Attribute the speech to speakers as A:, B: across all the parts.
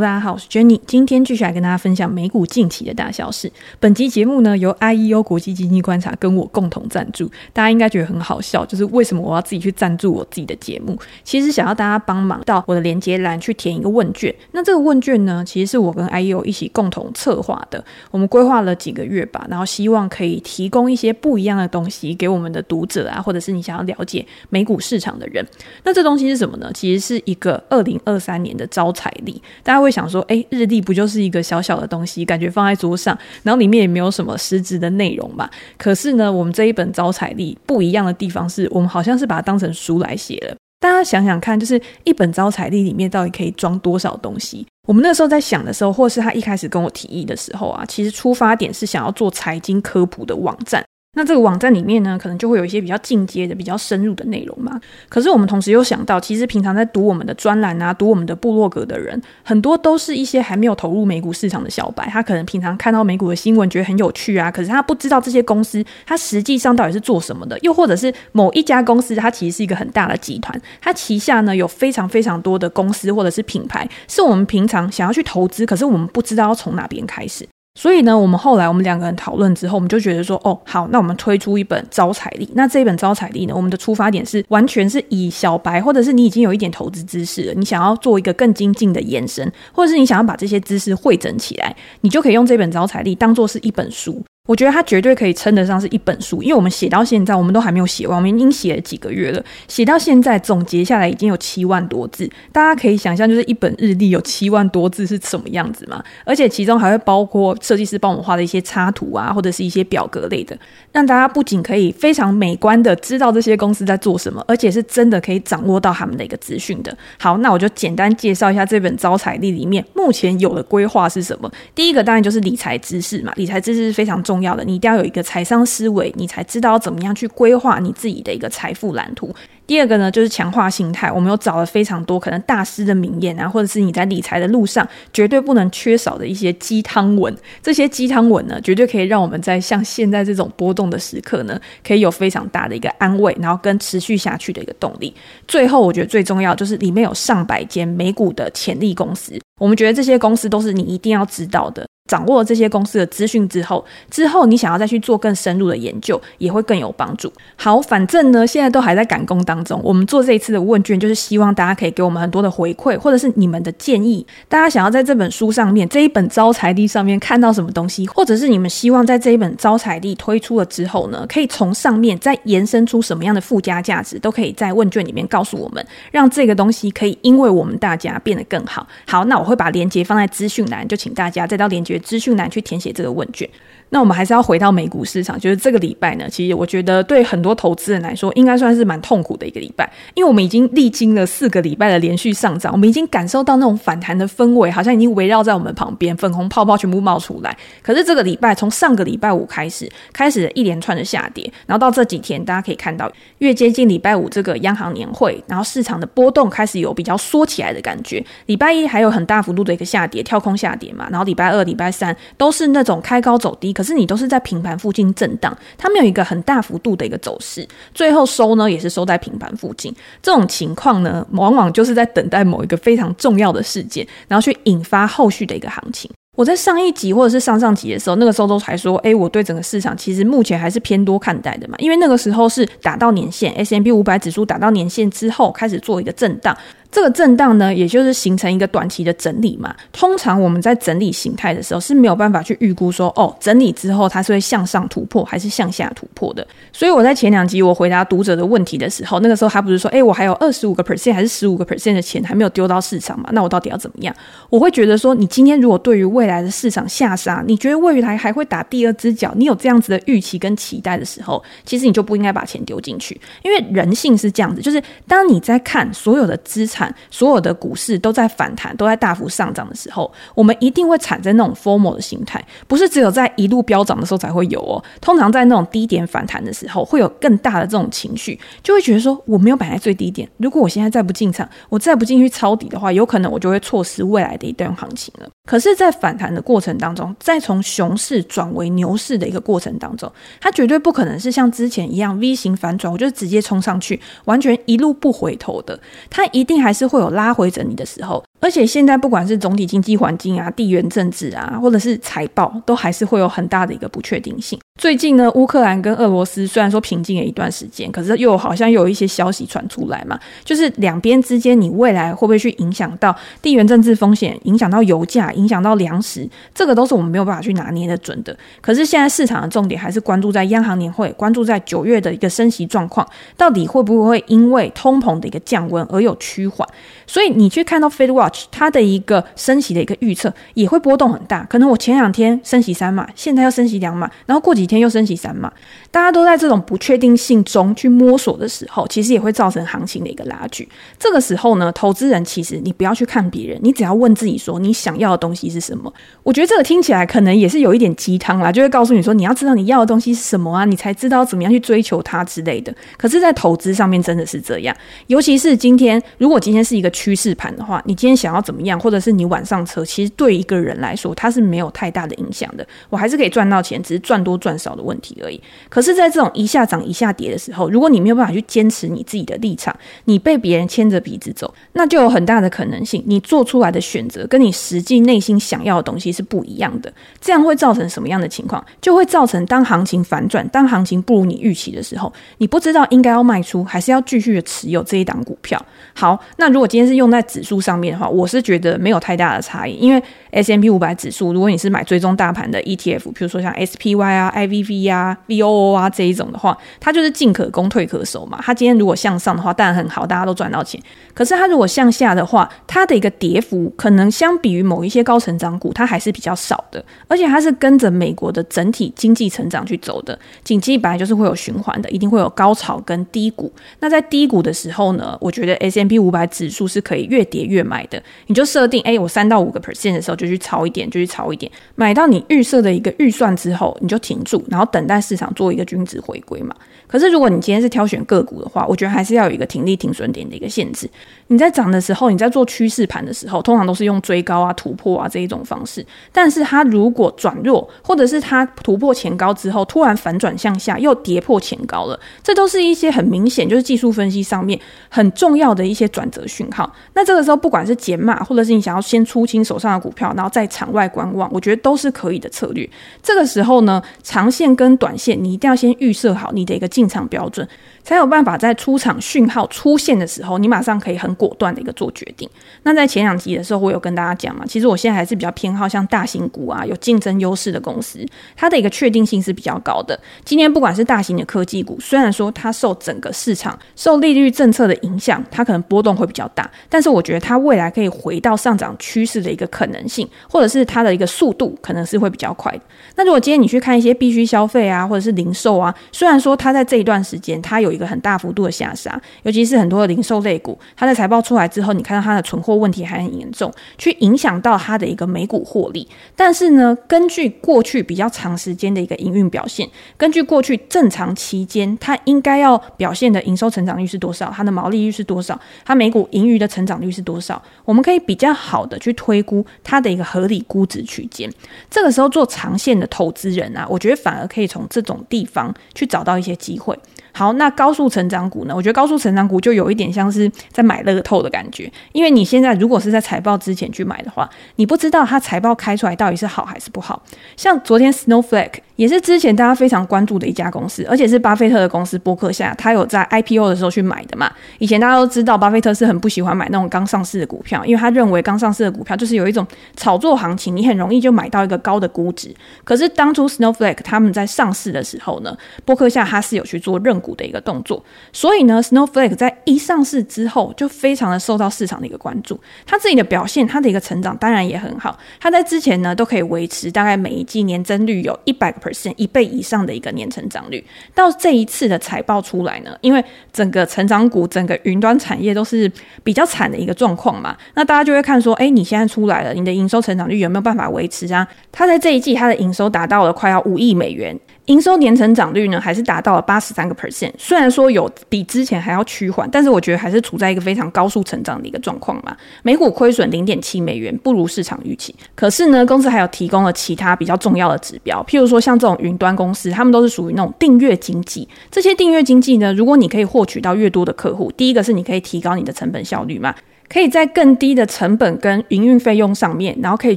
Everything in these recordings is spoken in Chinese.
A: 大家好，我是 Jenny，今天继续来跟大家分享美股近期的大小事。本集节目呢由 IEO 国际经济观察跟我共同赞助，大家应该觉得很好笑，就是为什么我要自己去赞助我自己的节目？其实想要大家帮忙到我的连接栏去填一个问卷。那这个问卷呢，其实是我跟 IEO 一起共同策划的，我们规划了几个月吧，然后希望可以提供一些不一样的东西给我们的读者啊，或者是你想要了解美股市场的人。那这东西是什么呢？其实是一个二零二三年的招财历，大家会想说，哎，日历不就是一个小小的东西，感觉放在桌上，然后里面也没有什么实质的内容嘛？可是呢，我们这一本招财历不一样的地方是，我们好像是把它当成书来写了。大家想想看，就是一本招财历里面到底可以装多少东西？我们那时候在想的时候，或是他一开始跟我提议的时候啊，其实出发点是想要做财经科普的网站。那这个网站里面呢，可能就会有一些比较进阶的、比较深入的内容嘛。可是我们同时又想到，其实平常在读我们的专栏啊、读我们的部落格的人，很多都是一些还没有投入美股市场的小白。他可能平常看到美股的新闻觉得很有趣啊，可是他不知道这些公司它实际上到底是做什么的。又或者是某一家公司，它其实是一个很大的集团，它旗下呢有非常非常多的公司或者是品牌，是我们平常想要去投资，可是我们不知道要从哪边开始。所以呢，我们后来我们两个人讨论之后，我们就觉得说，哦，好，那我们推出一本招财力。那这一本招财力呢，我们的出发点是完全是以小白，或者是你已经有一点投资知识了，你想要做一个更精进的延伸，或者是你想要把这些知识汇整起来，你就可以用这本招财力当做是一本书。我觉得它绝对可以称得上是一本书，因为我们写到现在，我们都还没有写完，我们已经写了几个月了，写到现在总结下来已经有七万多字，大家可以想象，就是一本日历有七万多字是什么样子嘛？而且其中还会包括设计师帮我们画的一些插图啊，或者是一些表格类的，让大家不仅可以非常美观的知道这些公司在做什么，而且是真的可以掌握到他们的一个资讯的。好，那我就简单介绍一下这本招财历里面目前有的规划是什么。第一个当然就是理财知识嘛，理财知识是非常重。重要的，你一定要有一个财商思维，你才知道怎么样去规划你自己的一个财富蓝图。第二个呢，就是强化心态。我们有找了非常多可能大师的名言啊，或者是你在理财的路上绝对不能缺少的一些鸡汤文。这些鸡汤文呢，绝对可以让我们在像现在这种波动的时刻呢，可以有非常大的一个安慰，然后跟持续下去的一个动力。最后，我觉得最重要就是里面有上百间美股的潜力公司，我们觉得这些公司都是你一定要知道的。掌握这些公司的资讯之后，之后你想要再去做更深入的研究，也会更有帮助。好，反正呢，现在都还在赶工当中。我们做这一次的问卷，就是希望大家可以给我们很多的回馈，或者是你们的建议。大家想要在这本书上面，这一本招财历上面看到什么东西，或者是你们希望在这一本招财历推出了之后呢，可以从上面再延伸出什么样的附加价值，都可以在问卷里面告诉我们，让这个东西可以因为我们大家变得更好。好，那我会把链接放在资讯栏，就请大家再到链接。资讯栏去填写这个问卷。那我们还是要回到美股市场，就是这个礼拜呢，其实我觉得对很多投资人来说，应该算是蛮痛苦的一个礼拜，因为我们已经历经了四个礼拜的连续上涨，我们已经感受到那种反弹的氛围，好像已经围绕在我们旁边，粉红泡泡全部冒出来。可是这个礼拜从上个礼拜五开始，开始了一连串的下跌，然后到这几天，大家可以看到，越接近礼拜五这个央行年会，然后市场的波动开始有比较缩起来的感觉。礼拜一还有很大幅度的一个下跌，跳空下跌嘛，然后礼拜二、礼拜三都是那种开高走低。可是你都是在平盘附近震荡，它没有一个很大幅度的一个走势，最后收呢也是收在平盘附近。这种情况呢，往往就是在等待某一个非常重要的事件，然后去引发后续的一个行情。我在上一集或者是上上集的时候，那个时候都还说，诶，我对整个市场其实目前还是偏多看待的嘛，因为那个时候是打到年线，S&P 500指数打到年线之后开始做一个震荡。这个震荡呢，也就是形成一个短期的整理嘛。通常我们在整理形态的时候是没有办法去预估说，哦，整理之后它是会向上突破还是向下突破的。所以我在前两集我回答读者的问题的时候，那个时候他不是说，诶，我还有二十五个 percent 还是十五个 percent 的钱还没有丢到市场嘛？那我到底要怎么样？我会觉得说，你今天如果对于未来的市场下杀，你觉得未来还会打第二只脚，你有这样子的预期跟期待的时候，其实你就不应该把钱丢进去，因为人性是这样子，就是当你在看所有的资产。所有的股市都在反弹，都在大幅上涨的时候，我们一定会产生那种 formal 的心态，不是只有在一路飙涨的时候才会有哦。通常在那种低点反弹的时候，会有更大的这种情绪，就会觉得说，我没有摆在最低点，如果我现在再不进场，我再不进去抄底的话，有可能我就会错失未来的一段行情了。可是，在反弹的过程当中，再从熊市转为牛市的一个过程当中，它绝对不可能是像之前一样 V 型反转，我就直接冲上去，完全一路不回头的，它一定还还是会有拉回整理的时候。而且现在不管是总体经济环境啊、地缘政治啊，或者是财报，都还是会有很大的一个不确定性。最近呢，乌克兰跟俄罗斯虽然说平静了一段时间，可是又好像又有一些消息传出来嘛，就是两边之间，你未来会不会去影响到地缘政治风险，影响到油价，影响到粮食，这个都是我们没有办法去拿捏的准的。可是现在市场的重点还是关注在央行年会，关注在九月的一个升息状况，到底会不会因为通膨的一个降温而有趋缓？所以你去看到 Fed Watch 它的一个升息的一个预测也会波动很大，可能我前两天升息三码，现在要升息两码，然后过几天又升息三码，大家都在这种不确定性中去摸索的时候，其实也会造成行情的一个拉锯。这个时候呢，投资人其实你不要去看别人，你只要问自己说你想要的东西是什么。我觉得这个听起来可能也是有一点鸡汤啦，就会告诉你说你要知道你要的东西是什么啊，你才知道怎么样去追求它之类的。可是，在投资上面真的是这样，尤其是今天，如果今天是一个趋势盘的话，你今天想要怎么样，或者是你晚上车，其实对一个人来说，它是没有太大的影响的。我还是可以赚到钱，只是赚多赚少的问题而已。可是，在这种一下涨一下跌的时候，如果你没有办法去坚持你自己的立场，你被别人牵着鼻子走，那就有很大的可能性，你做出来的选择跟你实际内心想要的东西是不一样的。这样会造成什么样的情况？就会造成当行情反转，当行情不如你预期的时候，你不知道应该要卖出，还是要继续的持有这一档股票。好，那如果今天是用在指数上面的话，我是觉得没有太大的差异，因为 S M P 五百指数，如果你是买追踪大盘的 ETF，比如说像 SPY 啊、IVV 啊、VOO 啊这一种的话，它就是进可攻退可守嘛。它今天如果向上的话，当然很好，大家都赚到钱。可是它如果向下的话，它的一个跌幅可能相比于某一些高成长股，它还是比较少的。而且它是跟着美国的整体经济成长去走的。景气本来就是会有循环的，一定会有高潮跟低谷。那在低谷的时候呢，我觉得 S M P 五百指数是可以越跌越买的。你就设定，哎，我三到五个 percent 的时候就去抄一点，就去抄一点，买到你预设的一个预算之后，你就停住，然后等待市场做一个均值回归嘛。可是如果你今天是挑选个股的话，我觉得还是要有一个停利停损点的一个限制。你在涨的时候，你在做趋势盘的时候，通常都是用追高啊、突破啊这一种方式。但是它如果转弱，或者是它突破前高之后突然反转向下，又跌破前高了，这都是一些很明显就是技术分析上面很重要的一些转折讯号。那这个时候，不管是减码，或者是你想要先出清手上的股票，然后在场外观望，我觉得都是可以的策略。这个时候呢，长线跟短线，你一定要先预设好你的一个进场标准。才有办法在出场讯号出现的时候，你马上可以很果断的一个做决定。那在前两集的时候，我有跟大家讲嘛，其实我现在还是比较偏好像大型股啊，有竞争优势的公司，它的一个确定性是比较高的。今天不管是大型的科技股，虽然说它受整个市场受利率政策的影响，它可能波动会比较大，但是我觉得它未来可以回到上涨趋势的一个可能性，或者是它的一个速度，可能是会比较快。那如果今天你去看一些必需消费啊，或者是零售啊，虽然说它在这一段时间它有一个很大幅度的下杀，尤其是很多的零售类股，它的财报出来之后，你看到它的存货问题还很严重，去影响到它的一个每股获利。但是呢，根据过去比较长时间的一个营运表现，根据过去正常期间它应该要表现的营收成长率是多少，它的毛利率是多少，它每股盈余的成长率是多少，我们可以比较好的去推估它的一个合理估值区间。这个时候做长线的投资人啊，我觉得反而可以从这种地方去找到一些机会。好，那高速成长股呢？我觉得高速成长股就有一点像是在买乐透的感觉，因为你现在如果是在财报之前去买的话，你不知道它财报开出来到底是好还是不好。像昨天 Snowflake 也是之前大家非常关注的一家公司，而且是巴菲特的公司波克夏，他有在 IPO 的时候去买的嘛。以前大家都知道，巴菲特是很不喜欢买那种刚上市的股票，因为他认为刚上市的股票就是有一种炒作行情，你很容易就买到一个高的估值。可是当初 Snowflake 他们在上市的时候呢，波克夏他是有去做认股的一个动作，所以呢，Snowflake 在一上市之后就非常的受到市场的一个关注，它自己的表现，它的一个成长当然也很好，它在之前呢都可以维持大概每一季年增率有一百个 percent 一倍以上的一个年成长率，到这一次的财报出来呢，因为整个成长股、整个云端产业都是比较惨的一个状况嘛，那大家就会看说，哎，你现在出来了，你的营收成长率有没有办法维持啊？它在这一季它的营收达到了快要五亿美元。营收年成长率呢，还是达到了八十三个 percent。虽然说有比之前还要趋缓，但是我觉得还是处在一个非常高速成长的一个状况嘛。每股亏损零点七美元，不如市场预期。可是呢，公司还有提供了其他比较重要的指标，譬如说像这种云端公司，他们都是属于那种订阅经济。这些订阅经济呢，如果你可以获取到越多的客户，第一个是你可以提高你的成本效率嘛。可以在更低的成本跟营运费用上面，然后可以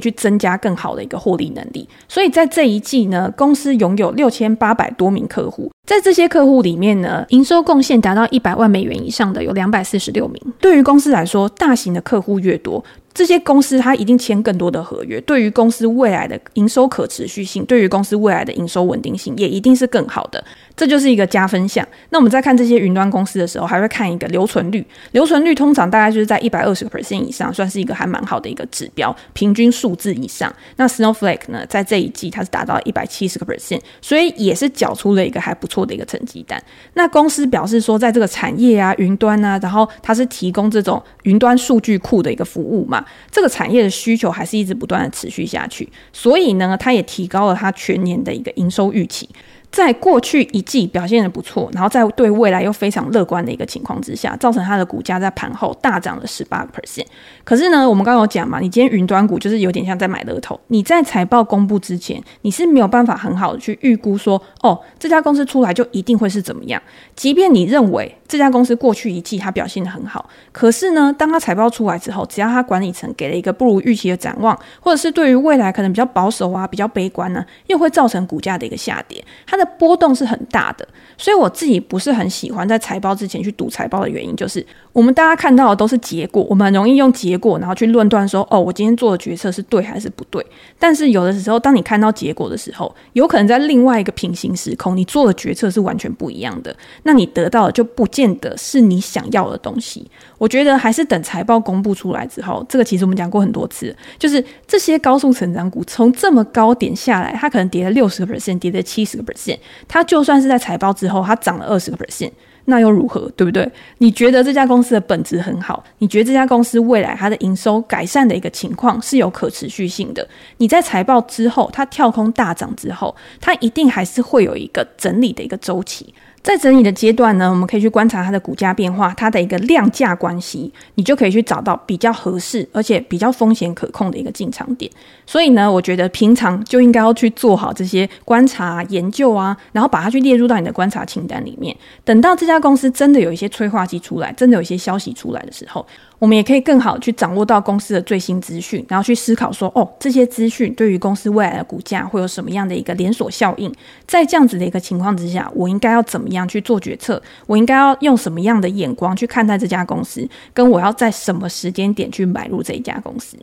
A: 去增加更好的一个获利能力。所以在这一季呢，公司拥有六千八百多名客户，在这些客户里面呢，营收贡献达到一百万美元以上的有两百四十六名。对于公司来说，大型的客户越多，这些公司它一定签更多的合约，对于公司未来的营收可持续性，对于公司未来的营收稳定性，也一定是更好的。这就是一个加分项。那我们在看这些云端公司的时候，还会看一个留存率。留存率通常大概就是在一百二十个 percent 以上，算是一个还蛮好的一个指标，平均数字以上。那 Snowflake 呢，在这一季它是达到一百七十个 percent，所以也是缴出了一个还不错的一个成绩单。那公司表示说，在这个产业啊，云端啊，然后它是提供这种云端数据库的一个服务嘛，这个产业的需求还是一直不断的持续下去，所以呢，它也提高了它全年的一个营收预期。在过去一季表现得不错，然后在对未来又非常乐观的一个情况之下，造成它的股价在盘后大涨了十八个 percent。可是呢，我们刚刚有讲嘛，你今天云端股就是有点像在买乐透。你在财报公布之前，你是没有办法很好的去预估说，哦，这家公司出来就一定会是怎么样。即便你认为这家公司过去一季它表现得很好，可是呢，当它财报出来之后，只要它管理层给了一个不如预期的展望，或者是对于未来可能比较保守啊、比较悲观呢，又会造成股价的一个下跌。它的波动是很大的，所以我自己不是很喜欢在财报之前去读财报的原因，就是我们大家看到的都是结果，我们很容易用结果然后去论断说，哦，我今天做的决策是对还是不对。但是有的时候，当你看到结果的时候，有可能在另外一个平行时空，你做的决策是完全不一样的，那你得到的就不见得是你想要的东西。我觉得还是等财报公布出来之后，这个其实我们讲过很多次，就是这些高速成长股从这么高点下来，它可能跌了六十个 percent，跌了七十个 percent，它就算是在财报之后它涨了二十个 percent，那又如何？对不对？你觉得这家公司的本质很好，你觉得这家公司未来它的营收改善的一个情况是有可持续性的，你在财报之后它跳空大涨之后，它一定还是会有一个整理的一个周期。在整理的阶段呢，我们可以去观察它的股价变化，它的一个量价关系，你就可以去找到比较合适而且比较风险可控的一个进场点。所以呢，我觉得平常就应该要去做好这些观察研究啊，然后把它去列入到你的观察清单里面。等到这家公司真的有一些催化剂出来，真的有一些消息出来的时候，我们也可以更好去掌握到公司的最新资讯，然后去思考说，哦，这些资讯对于公司未来的股价会有什么样的一个连锁效应？在这样子的一个情况之下，我应该要怎么样去做决策？我应该要用什么样的眼光去看待这家公司？跟我要在什么时间点去买入这一家公司？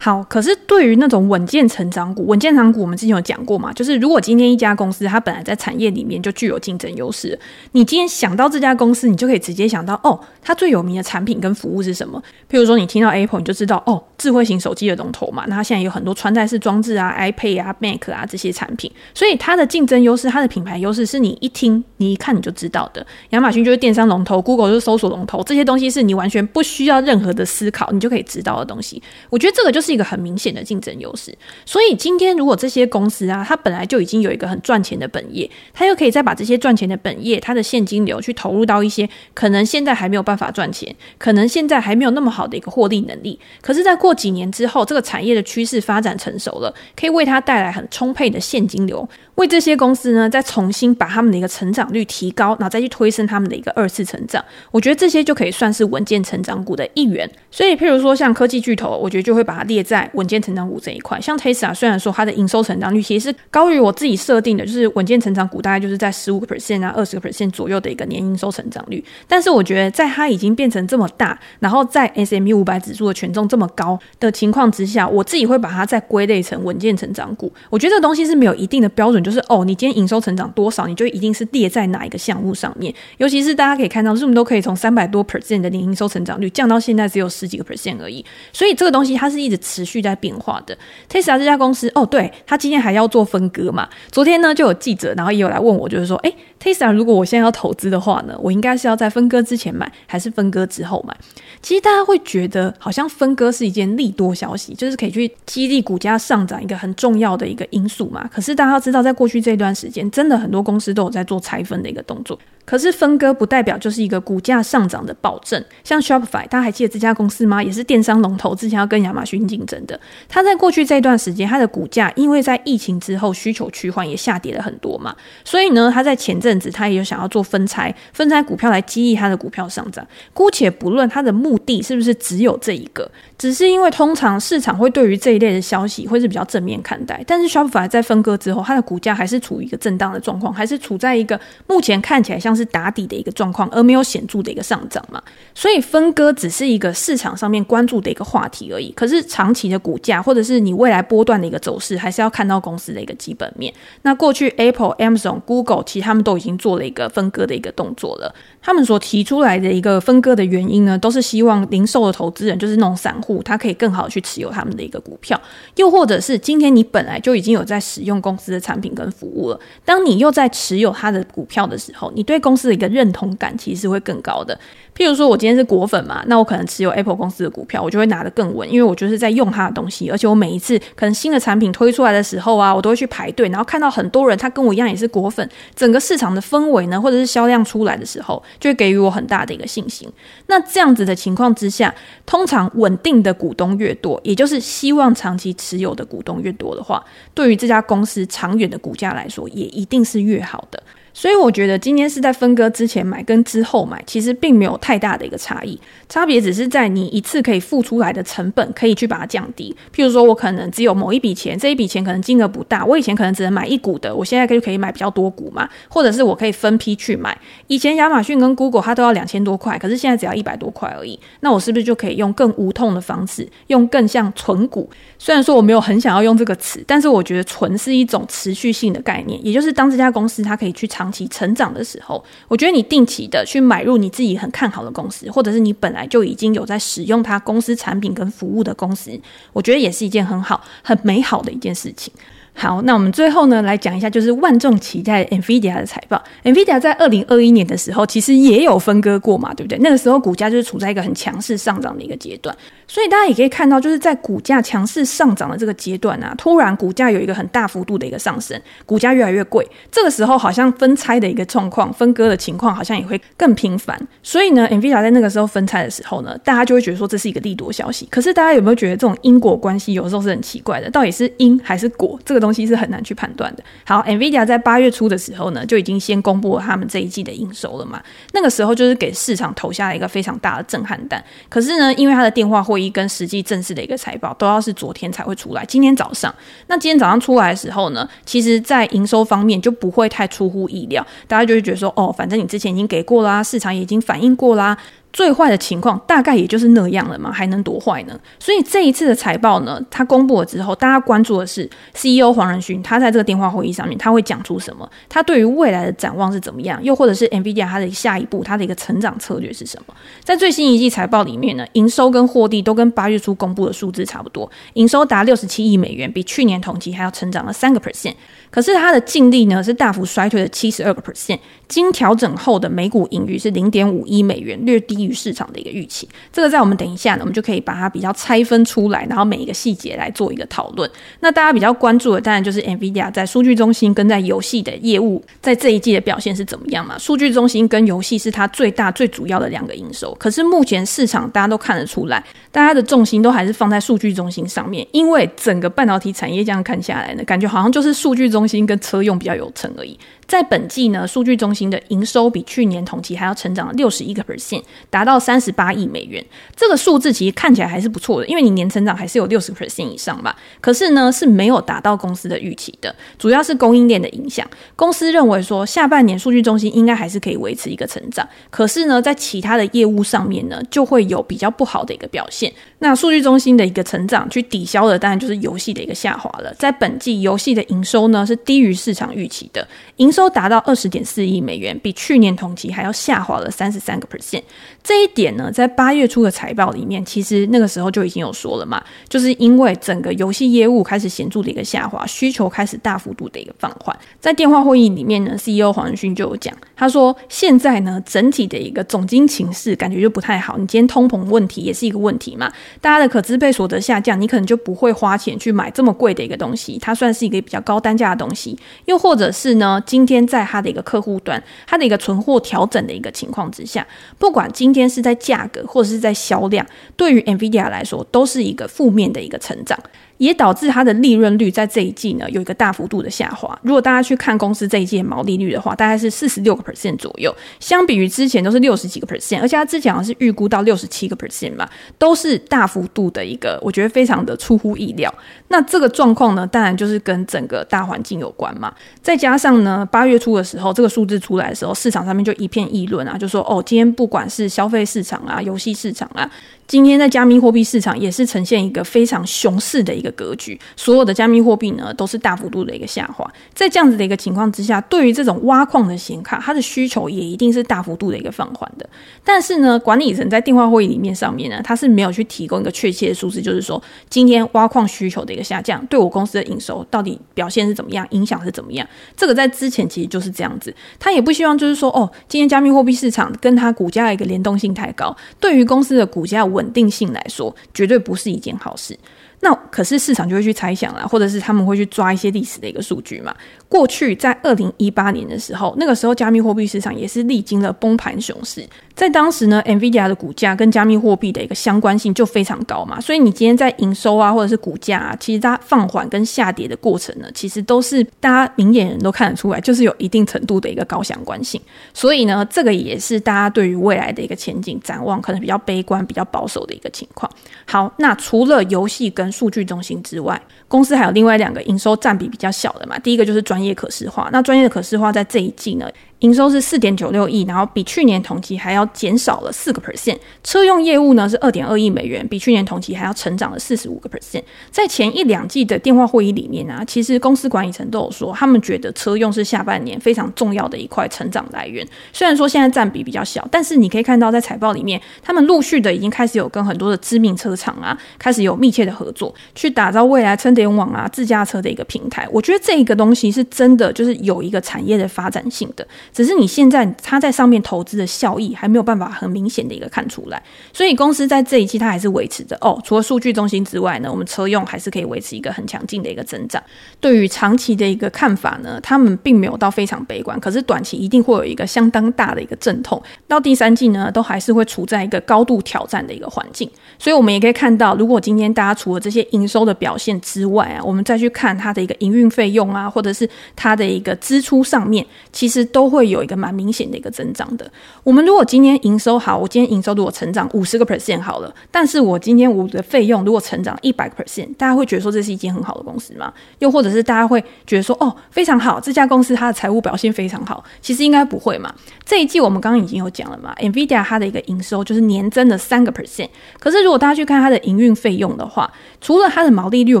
A: 好，可是对于那种稳健成长股，稳健成长股我们之前有讲过嘛，就是如果今天一家公司它本来在产业里面就具有竞争优势，你今天想到这家公司，你就可以直接想到哦，它最有名的产品跟服务是什么？譬如说你听到 Apple，你就知道哦，智慧型手机的龙头嘛，那它现在有很多穿戴式装置啊，iPad 啊，Mac 啊这些产品，所以它的竞争优势，它的品牌优势是你一听你一看你就知道的。亚马逊就是电商龙头，Google 就是搜索龙头，这些东西是你完全不需要任何的思考，你就可以知道的东西。我觉得这个就是。一个很明显的竞争优势，所以今天如果这些公司啊，它本来就已经有一个很赚钱的本业，它又可以再把这些赚钱的本业，它的现金流去投入到一些可能现在还没有办法赚钱，可能现在还没有那么好的一个获利能力，可是在过几年之后，这个产业的趋势发展成熟了，可以为它带来很充沛的现金流。为这些公司呢，再重新把他们的一个成长率提高，然后再去推升他们的一个二次成长，我觉得这些就可以算是稳健成长股的一员。所以，譬如说像科技巨头，我觉得就会把它列在稳健成长股这一块。像 Tesla，虽然说它的营收成长率其实是高于我自己设定的，就是稳健成长股大概就是在十五个 percent 啊、二十个 percent 左右的一个年营收成长率。但是，我觉得在它已经变成这么大，然后在 SME 五百指数的权重这么高的情况之下，我自己会把它再归类成稳健成长股。我觉得这个东西是没有一定的标准就是哦，你今天营收成长多少，你就一定是列在哪一个项目上面。尤其是大家可以看到，Zoom 都可以从三百多 percent 的年营收成长率降到现在只有十几个 percent 而已。所以这个东西它是一直持续在变化的。Tesla 这家公司，哦，对，他今天还要做分割嘛？昨天呢就有记者，然后也有来问我，就是说，诶，Tesla 如果我现在要投资的话呢，我应该是要在分割之前买，还是分割之后买？其实大家会觉得好像分割是一件利多消息，就是可以去激励股价上涨一个很重要的一个因素嘛。可是大家要知道，在过去这段时间，真的很多公司都有在做拆分的一个动作。可是分割不代表就是一个股价上涨的保证。像 Shopify，大家还记得这家公司吗？也是电商龙头，之前要跟亚马逊竞争的。它在过去这段时间，它的股价因为在疫情之后需求趋缓，也下跌了很多嘛。所以呢，它在前阵子它也有想要做分拆，分拆股票来激励它的股票上涨。姑且不论它的目的是不是只有这一个，只是因为通常市场会对于这一类的消息会是比较正面看待。但是 Shopify 在分割之后，它的股价还是处于一个震荡的状况，还是处在一个目前看起来像是打底的一个状况，而没有显著的一个上涨嘛。所以分割只是一个市场上面关注的一个话题而已。可是长期的股价，或者是你未来波段的一个走势，还是要看到公司的一个基本面。那过去 Apple、Amazon、Google 其实他们都已经做了一个分割的一个动作了。他们所提出来的一个分割的原因呢，都是希望零售的投资人，就是那种散户，他可以更好的去持有他们的一个股票，又或者是今天你本来就已经有在使用公司的产品跟服务了，当你又在持有他的股票的时候，你对公司的一个认同感其实会更高的。譬如说，我今天是果粉嘛，那我可能持有 Apple 公司的股票，我就会拿得更稳，因为我就是在用它的东西，而且我每一次可能新的产品推出来的时候啊，我都会去排队，然后看到很多人他跟我一样也是果粉，整个市场的氛围呢，或者是销量出来的时候，就会给予我很大的一个信心。那这样子的情况之下，通常稳定的股东越多，也就是希望长期持有的股东越多的话，对于这家公司长远的股价来说，也一定是越好的。所以我觉得今天是在分割之前买跟之后买，其实并没有太大的一个差异，差别只是在你一次可以付出来的成本可以去把它降低。譬如说，我可能只有某一笔钱，这一笔钱可能金额不大，我以前可能只能买一股的，我现在可就可以买比较多股嘛，或者是我可以分批去买。以前亚马逊跟 Google 它都要两千多块，可是现在只要一百多块而已，那我是不是就可以用更无痛的方式，用更像存股？虽然说我没有很想要用这个词，但是我觉得存是一种持续性的概念，也就是当这家公司它可以去长期成长的时候，我觉得你定期的去买入你自己很看好的公司，或者是你本来就已经有在使用它公司产品跟服务的公司，我觉得也是一件很好、很美好的一件事情。好，那我们最后呢，来讲一下，就是万众期待 NVIDIA 的财报。NVIDIA 在二零二一年的时候，其实也有分割过嘛，对不对？那个时候股价就是处在一个很强势上涨的一个阶段，所以大家也可以看到，就是在股价强势上涨的这个阶段啊，突然股价有一个很大幅度的一个上升，股价越来越贵。这个时候好像分拆的一个状况，分割的情况好像也会更频繁。所以呢，NVIDIA 在那个时候分拆的时候呢，大家就会觉得说这是一个利多消息。可是大家有没有觉得这种因果关系有时候是很奇怪的？到底是因还是果？这个。东西是很难去判断的。好，NVIDIA 在八月初的时候呢，就已经先公布了他们这一季的营收了嘛。那个时候就是给市场投下了一个非常大的震撼弹。可是呢，因为他的电话会跟实际正式的一个财报都要是昨天才会出来，今天早上，那今天早上出来的时候呢，其实在营收方面就不会太出乎意料，大家就会觉得说，哦，反正你之前已经给过啦，市场也已经反映过啦。最坏的情况大概也就是那样了嘛，还能多坏呢？所以这一次的财报呢，他公布了之后，大家关注的是 CEO 黄仁勋，他在这个电话会议上面他会讲出什么？他对于未来的展望是怎么样？又或者是 NVIDIA 它的下一步，它的一个成长策略是什么？在最新一季财报里面呢，营收跟获利都跟八月初公布的数字差不多，营收达六十七亿美元，比去年同期还要成长了三个 percent。可是它的净利呢是大幅衰退了七十二个 percent，经调整后的每股盈余是零点五一美元，略低于市场的一个预期。这个在我们等一下呢，我们就可以把它比较拆分出来，然后每一个细节来做一个讨论。那大家比较关注的当然就是 NVIDIA 在数据中心跟在游戏的业务，在这一季的表现是怎么样嘛？数据中心跟游戏是它最大最主要的两个营收。可是目前市场大家都看得出来，大家的重心都还是放在数据中心上面，因为整个半导体产业这样看下来呢，感觉好像就是数据中。中心跟车用比较有成而已。在本季呢，数据中心的营收比去年同期还要成长了六十一个 percent，达到三十八亿美元。这个数字其实看起来还是不错的，因为你年成长还是有六十 percent 以上吧。可是呢，是没有达到公司的预期的，主要是供应链的影响。公司认为说，下半年数据中心应该还是可以维持一个成长，可是呢，在其他的业务上面呢，就会有比较不好的一个表现。那数据中心的一个成长，去抵消的当然就是游戏的一个下滑了。在本季，游戏的营收呢是低于市场预期的，营收。都达到二十点四亿美元，比去年同期还要下滑了三十三个 percent。这一点呢，在八月初的财报里面，其实那个时候就已经有说了嘛，就是因为整个游戏业务开始显著的一个下滑，需求开始大幅度的一个放缓。在电话会议里面呢，CEO 黄仁勋就有讲，他说现在呢，整体的一个总经情势感觉就不太好。你今天通膨问题也是一个问题嘛，大家的可支配所得下降，你可能就不会花钱去买这么贵的一个东西，它算是一个比较高单价的东西。又或者是呢，今天在它的一个客户端，它的一个存货调整的一个情况之下，不管今今天是在价格或者是在销量，对于 NVIDIA 来说都是一个负面的一个成长。也导致它的利润率在这一季呢有一个大幅度的下滑。如果大家去看公司这一季毛利率的话，大概是四十六个 percent 左右，相比于之前都是六十几个 percent，而且它之前好像是预估到六十七个 percent 嘛，都是大幅度的一个，我觉得非常的出乎意料。那这个状况呢，当然就是跟整个大环境有关嘛。再加上呢，八月初的时候，这个数字出来的时候，市场上面就一片议论啊，就说哦，今天不管是消费市场啊、游戏市场啊。今天在加密货币市场也是呈现一个非常熊市的一个格局，所有的加密货币呢都是大幅度的一个下滑。在这样子的一个情况之下，对于这种挖矿的显卡，它的需求也一定是大幅度的一个放缓的。但是呢，管理层在电话会议里面上面呢，他是没有去提供一个确切的数字，就是说今天挖矿需求的一个下降，对我公司的营收到底表现是怎么样，影响是怎么样？这个在之前其实就是这样子，他也不希望就是说哦，今天加密货币市场跟它股价的一个联动性太高，对于公司的股价稳。稳定性来说，绝对不是一件好事。那可是市场就会去猜想啦，或者是他们会去抓一些历史的一个数据嘛。过去在二零一八年的时候，那个时候加密货币市场也是历经了崩盘熊市。在当时呢，NVIDIA 的股价跟加密货币的一个相关性就非常高嘛。所以你今天在营收啊，或者是股价啊，其实它放缓跟下跌的过程呢，其实都是大家明眼人都看得出来，就是有一定程度的一个高相关性。所以呢，这个也是大家对于未来的一个前景展望可能比较悲观、比较保守的一个情况。好，那除了游戏跟数据中心之外，公司还有另外两个营收占比比较小的嘛。第一个就是专业可视化，那专业的可视化在这一季呢，营收是四点九六亿，然后比去年同期还要减少了四个 percent。车用业务呢是二点二亿美元，比去年同期还要成长了四十五个 percent。在前一两季的电话会议里面啊，其实公司管理层都有说，他们觉得车用是下半年非常重要的一块成长来源。虽然说现在占比比较小，但是你可以看到在财报里面，他们陆续的已经开始有跟很多的知名车厂啊，开始有密切的合作，去打造未来车联网啊、自驾车的一个平台。我觉得这个东西是真的，就是有一个产业的发展性的。只是你现在它在上面投资的效益还没有办法很明显的一个看出来，所以公司在这一期它还是维持着哦，除了数据中心之外呢，我们车用还是可以维持一个很强劲的一个增长。对于长期的一个看法呢，他们并没有到非常悲观，可是短期一定会有一个相当大的一个阵痛，到第三季呢都还是会处在一个高度挑战的一个环境。所以我们也可以看到，如果今天大家除了这些营收的表现之外啊，我们再去看它的一个营运费用啊，或者是它的一个支出上面，其实都会会有一个。蛮明显的一个增长的。我们如果今天营收好，我今天营收如果成长五十个 percent 好了，但是我今天我的费用如果成长一百个 percent，大家会觉得说这是一间很好的公司吗？又或者是大家会觉得说哦，非常好，这家公司它的财务表现非常好？其实应该不会嘛。这一季我们刚刚已经有讲了嘛，NVIDIA 它的一个营收就是年增的三个 percent，可是如果大家去看它的营运费用的话，除了它的毛利率我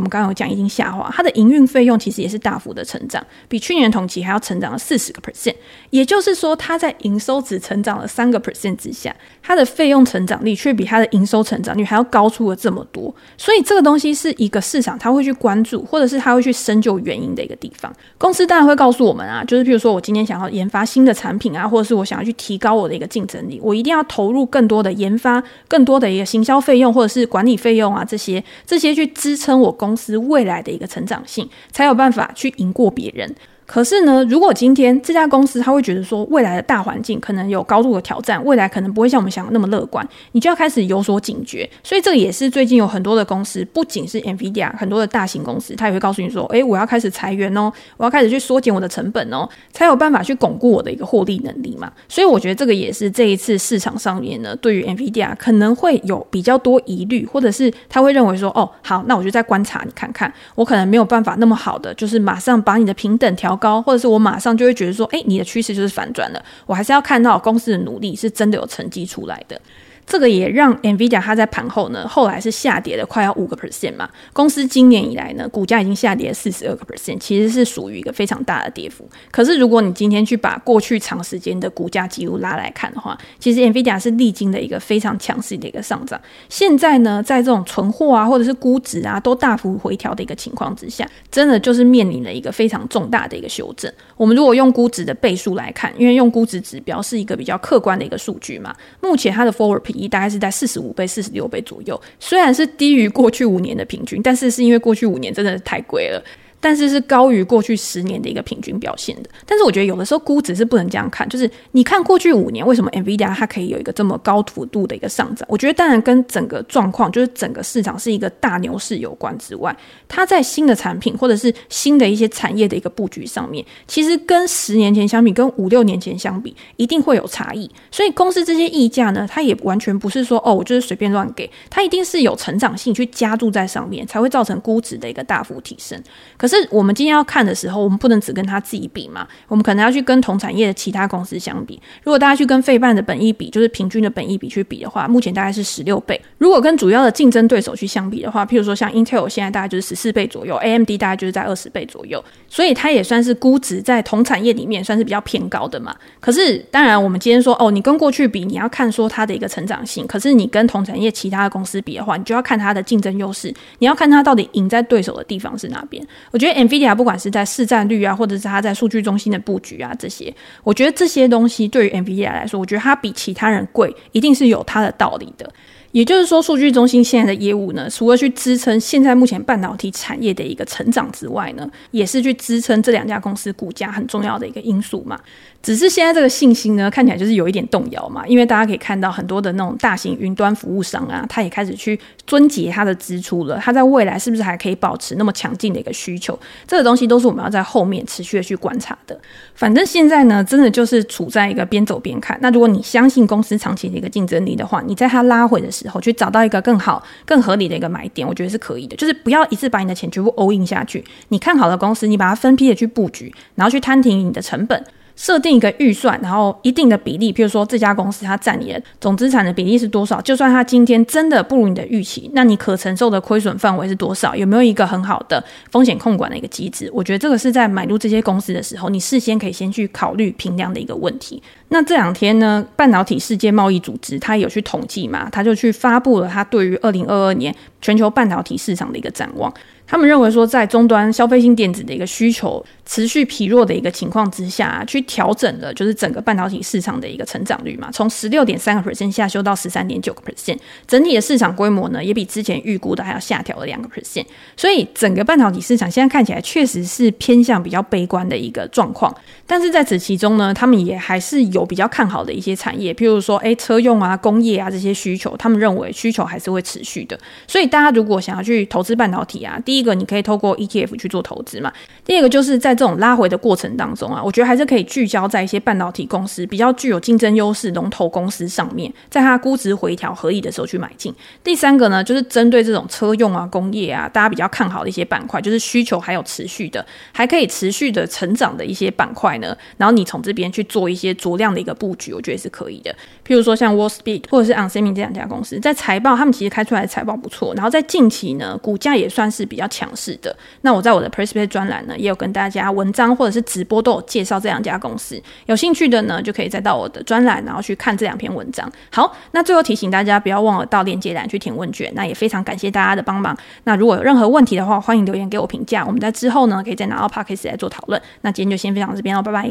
A: 们刚刚有讲已经下滑，它的营运费用其实也是大幅的成长，比去年同期还要成长了四十个 percent，也就是。说，它在营收只成长了三个 percent 之下，它的费用成长率却比它的营收成长率还要高出了这么多。所以这个东西是一个市场它会去关注，或者是它会去深究原因的一个地方。公司当然会告诉我们啊，就是譬如说我今天想要研发新的产品啊，或者是我想要去提高我的一个竞争力，我一定要投入更多的研发、更多的一个行销费用或者是管理费用啊，这些这些去支撑我公司未来的一个成长性，才有办法去赢过别人。可是呢，如果今天这家公司他会觉得说，未来的大环境可能有高度的挑战，未来可能不会像我们想的那么乐观，你就要开始有所警觉。所以这个也是最近有很多的公司，不仅是 NVIDIA，很多的大型公司，他也会告诉你说，诶，我要开始裁员哦，我要开始去缩减我的成本哦，才有办法去巩固我的一个获利能力嘛。所以我觉得这个也是这一次市场上面呢，对于 NVIDIA 可能会有比较多疑虑，或者是他会认为说，哦，好，那我就再观察你看看，我可能没有办法那么好的，就是马上把你的平等调高，或者是我马上就会觉得说，哎，你的趋势就是反转了。我还是要看到公司的努力是真的有成绩出来的。这个也让 NVIDIA 它在盘后呢，后来是下跌了快要五个 percent 嘛。公司今年以来呢，股价已经下跌了四十二个 percent，其实是属于一个非常大的跌幅。可是如果你今天去把过去长时间的股价记录拉来看的话，其实 NVIDIA 是历经了一个非常强势的一个上涨。现在呢，在这种存货啊，或者是估值啊，都大幅回调的一个情况之下，真的就是面临了一个非常重大的一个修正。我们如果用估值的倍数来看，因为用估值指标是一个比较客观的一个数据嘛，目前它的 Forward 一大概是在四十五倍、四十六倍左右，虽然是低于过去五年的平均，但是是因为过去五年真的是太贵了。但是是高于过去十年的一个平均表现的。但是我觉得有的时候估值是不能这样看，就是你看过去五年为什么 NVIDIA 它可以有一个这么高幅度的一个上涨？我觉得当然跟整个状况，就是整个市场是一个大牛市有关之外，它在新的产品或者是新的一些产业的一个布局上面，其实跟十年前相比，跟五六年前相比，一定会有差异。所以公司这些溢价呢，它也完全不是说哦，我就是随便乱给，它一定是有成长性去加注在上面，才会造成估值的一个大幅提升。可是这我们今天要看的时候，我们不能只跟他自己比嘛，我们可能要去跟同产业的其他公司相比。如果大家去跟费半的本益比，就是平均的本益比去比的话，目前大概是十六倍。如果跟主要的竞争对手去相比的话，譬如说像 Intel 现在大概就是十四倍左右，AMD 大概就是在二十倍左右，所以它也算是估值在同产业里面算是比较偏高的嘛。可是当然，我们今天说哦，你跟过去比，你要看说它的一个成长性。可是你跟同产业其他的公司比的话，你就要看它的竞争优势，你要看它到底赢在对手的地方是哪边。我觉得 NVIDIA 不管是在市占率啊，或者是它在数据中心的布局啊，这些，我觉得这些东西对于 NVIDIA 来说，我觉得它比其他人贵，一定是有它的道理的。也就是说，数据中心现在的业务呢，除了去支撑现在目前半导体产业的一个成长之外呢，也是去支撑这两家公司股价很重要的一个因素嘛。只是现在这个信心呢，看起来就是有一点动摇嘛，因为大家可以看到很多的那种大型云端服务商啊，他也开始去撙节它的支出了。它在未来是不是还可以保持那么强劲的一个需求？这个东西都是我们要在后面持续的去观察的。反正现在呢，真的就是处在一个边走边看。那如果你相信公司长期的一个竞争力的话，你在它拉回的时然后去找到一个更好、更合理的一个买点，我觉得是可以的。就是不要一次把你的钱全部 all in 下去。你看好的公司，你把它分批的去布局，然后去摊平你的成本。设定一个预算，然后一定的比例，譬如说这家公司它占你的总资产的比例是多少？就算它今天真的不如你的预期，那你可承受的亏损范围是多少？有没有一个很好的风险控管的一个机制？我觉得这个是在买入这些公司的时候，你事先可以先去考虑评量的一个问题。那这两天呢，半导体世界贸易组织它有去统计嘛，它就去发布了它对于二零二二年全球半导体市场的一个展望。他们认为说，在终端消费性电子的一个需求持续疲弱的一个情况之下，去调整了就是整个半导体市场的一个成长率嘛，从十六点三个 percent 下修到十三点九个 percent，整体的市场规模呢也比之前预估的还要下调了两个 percent，所以整个半导体市场现在看起来确实是偏向比较悲观的一个状况。但是在此其中呢，他们也还是有比较看好的一些产业，譬如说，诶，车用啊、工业啊这些需求，他们认为需求还是会持续的。所以大家如果想要去投资半导体啊，第一一个你可以透过 ETF 去做投资嘛。第二个就是在这种拉回的过程当中啊，我觉得还是可以聚焦在一些半导体公司比较具有竞争优势龙头公司上面，在它估值回调合理的时候去买进。第三个呢，就是针对这种车用啊、工业啊，大家比较看好的一些板块，就是需求还有持续的，还可以持续的成长的一些板块呢。然后你从这边去做一些酌量的一个布局，我觉得是可以的。譬如说像 Wolfspeed 或者是 onsemi 这两家公司，在财报他们其实开出来的财报不错，然后在近期呢，股价也算是比较强势的。那我在我的 PressPlay 专栏呢，也有跟大家文章或者是直播都有介绍这两家公司。有兴趣的呢，就可以再到我的专栏，然后去看这两篇文章。好，那最后提醒大家，不要忘了到链接栏去填问卷。那也非常感谢大家的帮忙。那如果有任何问题的话，欢迎留言给我评价。我们在之后呢，可以再拿到 Podcast 来做讨论。那今天就先分享到这边喽。拜拜。